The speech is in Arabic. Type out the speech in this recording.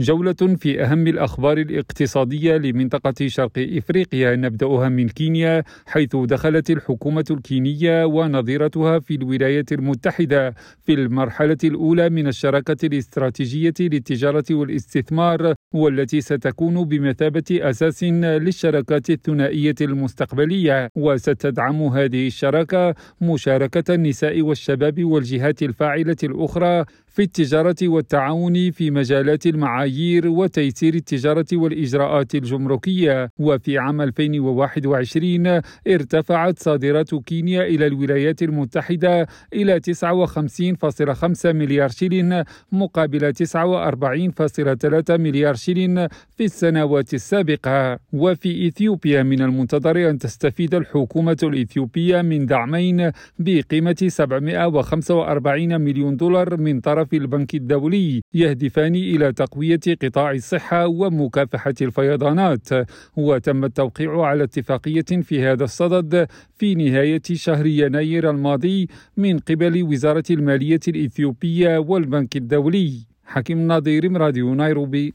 جولة في أهم الأخبار الاقتصادية لمنطقة شرق إفريقيا. نبدأها من كينيا حيث دخلت الحكومة الكينية ونظيرتها في الولايات المتحدة في المرحلة الأولى من الشراكة الاستراتيجية للتجارة والاستثمار. والتي ستكون بمثابة أساس للشراكات الثنائية المستقبلية وستدعم هذه الشراكة مشاركة النساء والشباب والجهات الفاعلة الأخرى في التجارة والتعاون في مجالات المعايير وتيسير التجارة والإجراءات الجمركية. وفي عام 2021 ارتفعت صادرات كينيا إلى الولايات المتحدة إلى 59.5 مليار شيلين مقابل 49.3 مليار شيلين في السنوات السابقة. وفي إثيوبيا من المنتظر أن تستفيد الحكومة الإثيوبية من دعمين بقيمة 745 مليون دولار من طرف البنك الدولي يهدفان إلى تقوية قطاع الصحة ومكافحة الفيضانات. وتم التوقيع على اتفاقية في هذا الصدد في نهاية شهر يناير الماضي من قبل وزارة المالية الإثيوبية والبنك الدولي. حكيم ناظير راديو نيروبي.